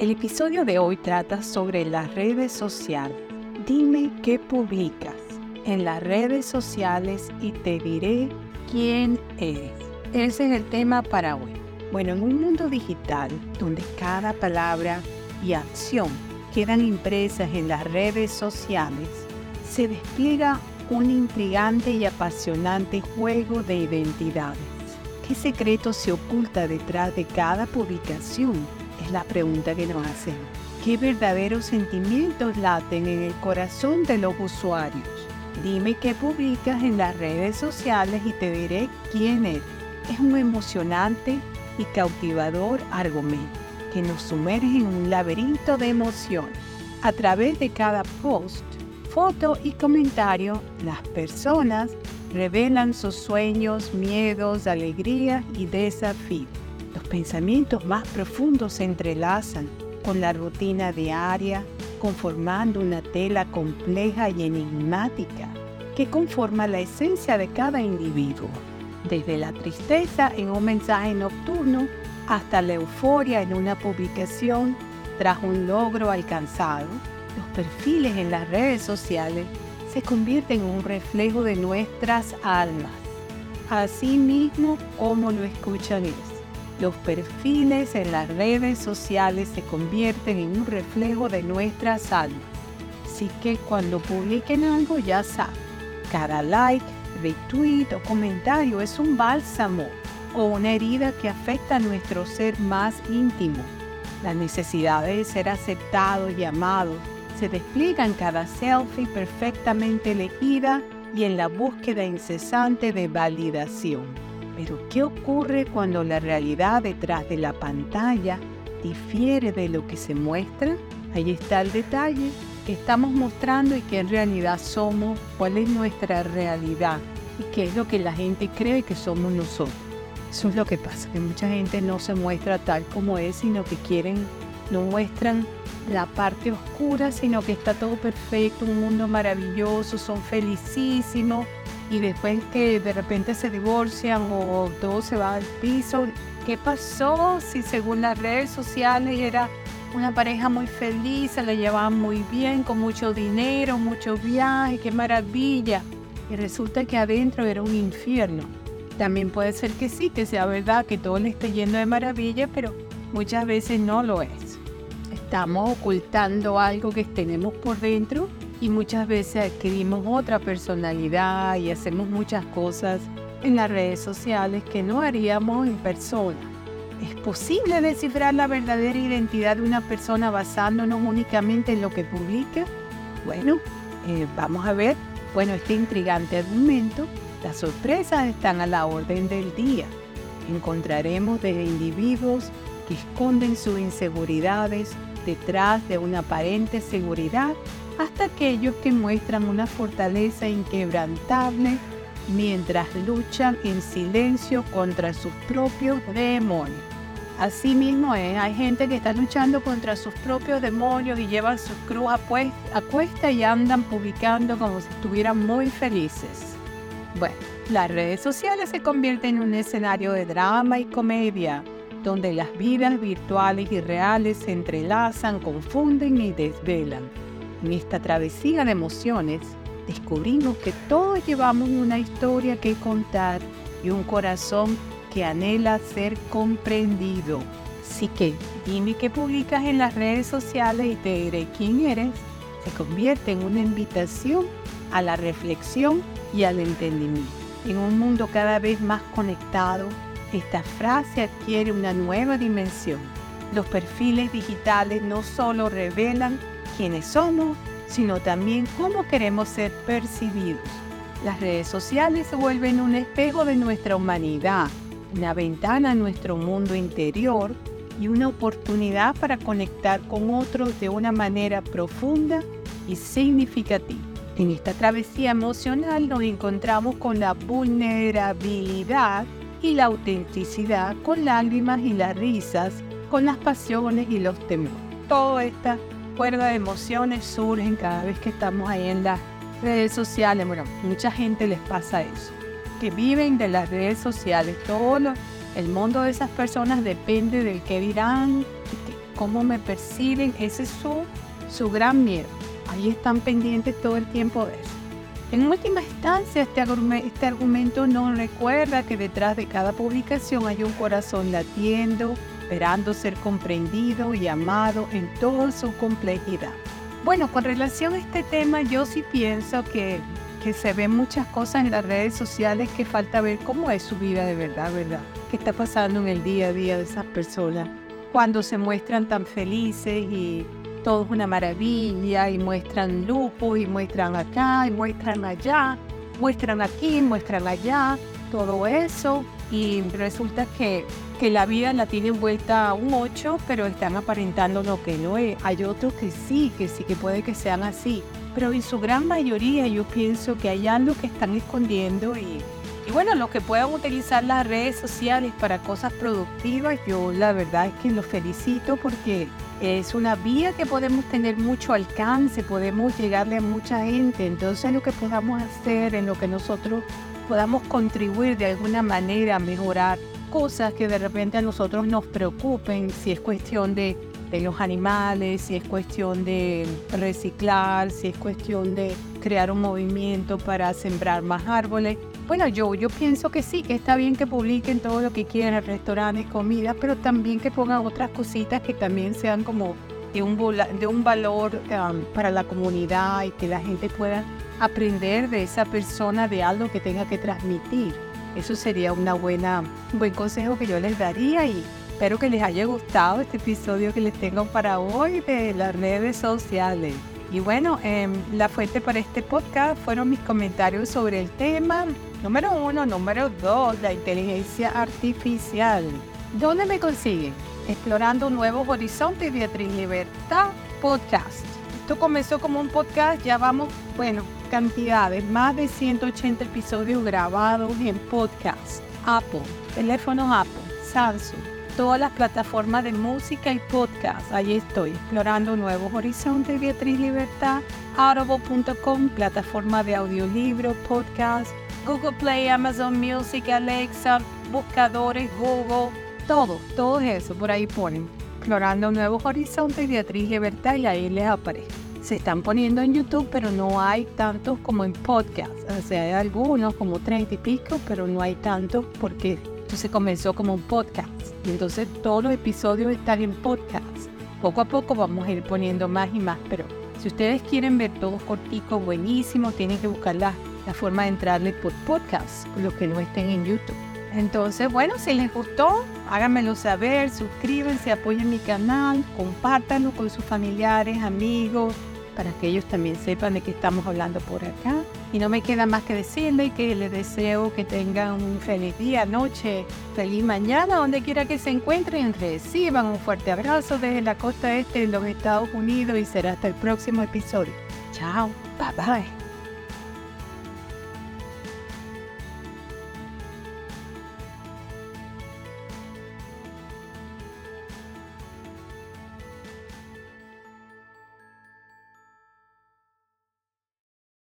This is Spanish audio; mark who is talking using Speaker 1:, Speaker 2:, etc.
Speaker 1: El episodio de hoy trata sobre las redes sociales. Dime qué publicas en las redes sociales y te diré quién eres. Ese es el tema para hoy. Bueno, en un mundo digital donde cada palabra y acción quedan impresas en las redes sociales, se despliega un intrigante y apasionante juego de identidades. ¿Qué secreto se oculta detrás de cada publicación? Es la pregunta que nos hacen. ¿Qué verdaderos sentimientos laten en el corazón de los usuarios? Dime qué publicas en las redes sociales y te diré quién eres. Es un emocionante y cautivador argumento que nos sumerge en un laberinto de emociones. A través de cada post, foto y comentario, las personas revelan sus sueños, miedos, alegrías y desafíos. Los pensamientos más profundos se entrelazan con la rutina diaria, conformando una tela compleja y enigmática que conforma la esencia de cada individuo, desde la tristeza en un mensaje nocturno hasta la euforia en una publicación tras un logro alcanzado. Los perfiles en las redes sociales se convierten en un reflejo de nuestras almas, así mismo como lo escuchan es. Los perfiles en las redes sociales se convierten en un reflejo de nuestras almas. Así que cuando publiquen algo ya saben, cada like, retweet o comentario es un bálsamo o una herida que afecta a nuestro ser más íntimo. La necesidad de ser aceptado y amado se despliega en cada selfie perfectamente elegida y en la búsqueda incesante de validación. Pero ¿qué ocurre cuando la realidad detrás de la pantalla difiere de lo que se muestra? Ahí está el detalle que estamos mostrando y que en realidad somos, cuál es nuestra realidad y qué es lo que la gente cree que somos nosotros. Eso es lo que pasa, que mucha gente no se muestra tal como es, sino que quieren, no muestran la parte oscura, sino que está todo perfecto, un mundo maravilloso, son felicísimos y después que de repente se divorcian o, todo se va al piso, ¿qué pasó? Si según las redes sociales era una pareja muy feliz, se la llevaban muy bien, con mucho dinero, muchos viajes, qué maravilla. Y resulta que adentro era un infierno. También puede ser que sí, que sea verdad, que todo le esté yendo de maravilla, pero muchas veces no lo es. Estamos ocultando algo que tenemos por dentro y muchas veces adquirimos otra personalidad y hacemos muchas cosas en las redes sociales que no haríamos en persona. ¿Es posible descifrar la verdadera identidad de una persona basándonos únicamente en lo que publica? Bueno, eh, vamos a ver. Bueno, este intrigante argumento las sorpresas están a la orden del día. Encontraremos desde individuos que esconden sus inseguridades detrás de una aparente seguridad hasta aquellos que muestran una fortaleza inquebrantable mientras luchan en silencio contra sus propios demonios. Asimismo es, hay gente que está luchando contra sus propios demonios y llevan sus cruz a cuesta y andan publicando como si estuvieran muy felices. Bueno, las redes sociales se convierten en un escenario de drama y comedia, donde las vidas virtuales y reales se entrelazan, confunden y desvelan. En esta travesía de emociones, descubrimos que todos llevamos una historia que contar y un corazón que anhela ser comprendido. Así que dime qué publicas en las redes sociales y te diré quién eres. Se convierte en una invitación a la reflexión y al entendimiento. En un mundo cada vez más conectado, esta frase adquiere una nueva dimensión. Los perfiles digitales no solo revelan quiénes somos, sino también cómo queremos ser percibidos. Las redes sociales se vuelven un espejo de nuestra humanidad, una ventana a nuestro mundo interior y una oportunidad para conectar con otros de una manera profunda y significativa. En esta travesía emocional nos encontramos con la vulnerabilidad y la autenticidad, con lágrimas y las risas, con las pasiones y los temores. Toda esta cuerda de emociones surgen cada vez que estamos ahí en las redes sociales. Bueno, mucha gente les pasa eso, que viven de las redes sociales. Todo el mundo de esas personas depende del que dirán, cómo me perciben, ese es su, su gran miedo. Ahí están pendientes todo el tiempo de eso. En última instancia, este, este argumento no recuerda que detrás de cada publicación hay un corazón latiendo, esperando ser comprendido y amado en toda su complejidad. Bueno, con relación a este tema, yo sí pienso que, que se ven muchas cosas en las redes sociales que falta ver cómo es su vida de verdad, ¿verdad? ¿Qué está pasando en el día a día de esas personas? Cuando se muestran tan felices y todo es una maravilla y muestran lujo y muestran acá y muestran allá, muestran aquí, muestran allá, todo eso y resulta que, que la vida la tienen vuelta a un 8, pero están aparentando lo que no es. Hay otros que sí, que sí, que puede que sean así, pero en su gran mayoría yo pienso que hay algo que están escondiendo y, y bueno, los que puedan utilizar las redes sociales para cosas productivas, yo la verdad es que los felicito porque es una vía que podemos tener mucho alcance, podemos llegarle a mucha gente. Entonces lo que podamos hacer, en lo que nosotros podamos contribuir de alguna manera a mejorar cosas que de repente a nosotros nos preocupen, si es cuestión de, de los animales, si es cuestión de reciclar, si es cuestión de crear un movimiento para sembrar más árboles. Bueno, yo, yo pienso que sí, que está bien que publiquen todo lo que quieran, restaurantes, comida, pero también que pongan otras cositas que también sean como de un, de un valor para la comunidad y que la gente pueda aprender de esa persona de algo que tenga que transmitir. Eso sería una buena, un buen consejo que yo les daría y espero que les haya gustado este episodio que les tengo para hoy de las redes sociales. Y bueno, em, la fuente para este podcast fueron mis comentarios sobre el tema. Número uno, número dos, la inteligencia artificial. ¿Dónde me consiguen? Explorando nuevos horizontes, Beatriz Libertad Podcast. Esto comenzó como un podcast, ya vamos, bueno, cantidades, más de 180 episodios grabados en podcast. Apple, teléfonos Apple, Samsung, todas las plataformas de música y podcast. Allí estoy, explorando nuevos horizontes, Beatriz Libertad, audible.com, plataforma de audiolibro, podcast, Google Play, Amazon Music, Alexa, buscadores, Google, todo, todo eso por ahí ponen. Explorando nuevos horizontes, Beatriz Libertad, y ahí les aparece. Se están poniendo en YouTube, pero no hay tantos como en podcast. O sea, hay algunos como 30 y pico, pero no hay tantos porque esto se comenzó como un podcast. Y entonces todos los episodios están en podcast. Poco a poco vamos a ir poniendo más y más, pero si ustedes quieren ver todos corticos, buenísimos, tienen que buscar la, forma de entrarle por podcast, los que no estén en YouTube. Entonces, bueno, si les gustó, háganmelo saber, suscríbanse, apoyen mi canal, compártanlo con sus familiares, amigos, para que ellos también sepan de qué estamos hablando por acá. Y no me queda más que decirle que les deseo que tengan un feliz día, noche, feliz mañana, donde quiera que se encuentren. Reciban un fuerte abrazo desde la costa este de los Estados Unidos y será hasta el próximo episodio. Chao, bye bye.